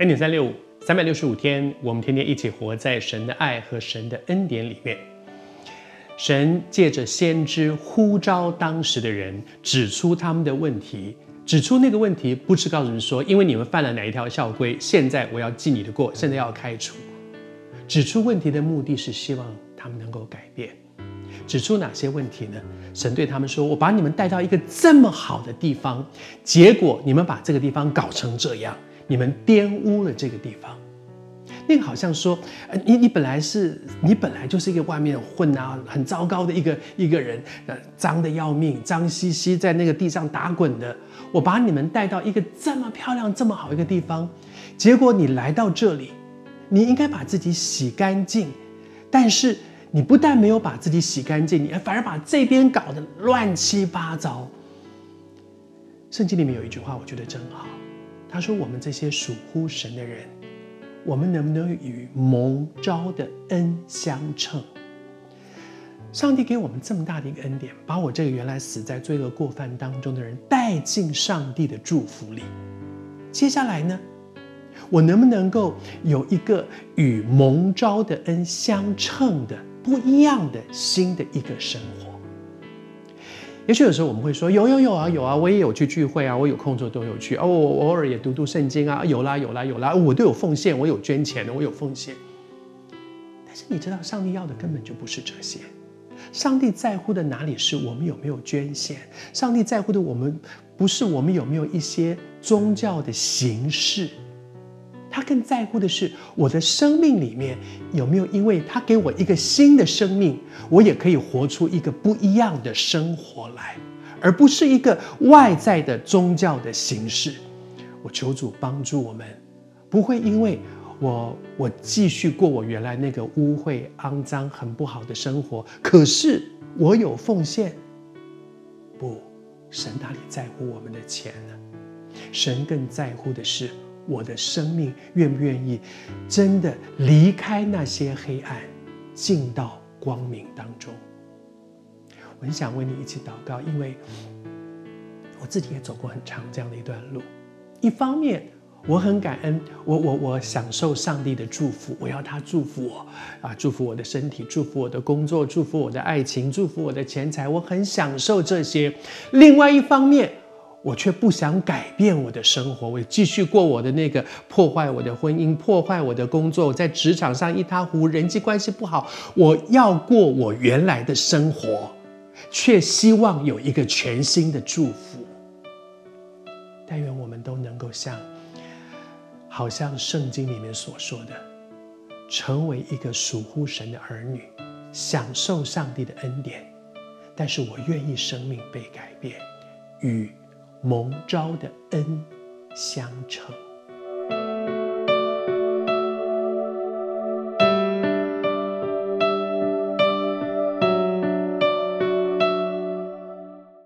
恩典三六五，三百六十五天，我们天天一起活在神的爱和神的恩典里面。神借着先知呼召当时的人，指出他们的问题，指出那个问题，不是告诉人说，因为你们犯了哪一条校规，现在我要记你的过，现在要开除。指出问题的目的是希望他们能够改变。指出哪些问题呢？神对他们说：“我把你们带到一个这么好的地方，结果你们把这个地方搞成这样，你们玷污了这个地方。”那个好像说：“你你本来是你本来就是一个外面混啊，很糟糕的一个一个人，呃，脏的要命，脏兮兮在那个地上打滚的。我把你们带到一个这么漂亮、这么好一个地方，结果你来到这里，你应该把自己洗干净，但是。”你不但没有把自己洗干净，你反而把这边搞得乱七八糟。圣经里面有一句话，我觉得真好。他说：“我们这些属乎神的人，我们能不能与蒙召的恩相称？”上帝给我们这么大的一个恩典，把我这个原来死在罪恶过犯当中的人带进上帝的祝福里。接下来呢？我能不能够有一个与蒙召的恩相称的？不一样的新的一个生活，也许有时候我们会说有有有啊有啊，我也有去聚会啊，我有空做都有去哦，我偶尔也读读圣经啊，有啦有啦有啦，我都有奉献，我有捐钱，我有奉献。但是你知道，上帝要的根本就不是这些，上帝在乎的哪里是我们有没有捐献？上帝在乎的我们不是我们有没有一些宗教的形式。他更在乎的是我的生命里面有没有，因为他给我一个新的生命，我也可以活出一个不一样的生活来，而不是一个外在的宗教的形式。我求主帮助我们，不会因为我我继续过我原来那个污秽、肮脏、很不好的生活，可是我有奉献。不，神哪里在乎我们的钱呢？神更在乎的是。我的生命愿不愿意真的离开那些黑暗，进到光明当中？我很想为你一起祷告，因为我自己也走过很长这样的一段路。一方面，我很感恩，我我我享受上帝的祝福，我要他祝福我啊，祝福我的身体，祝福我的工作，祝福我的爱情，祝福我的钱财，我很享受这些。另外一方面，我却不想改变我的生活，我继续过我的那个破坏我的婚姻、破坏我的工作，我在职场上一塌糊涂，人际关系不好。我要过我原来的生活，却希望有一个全新的祝福。但愿我们都能够像，好像圣经里面所说的，成为一个属乎神的儿女，享受上帝的恩典。但是我愿意生命被改变，与蒙召的恩相称。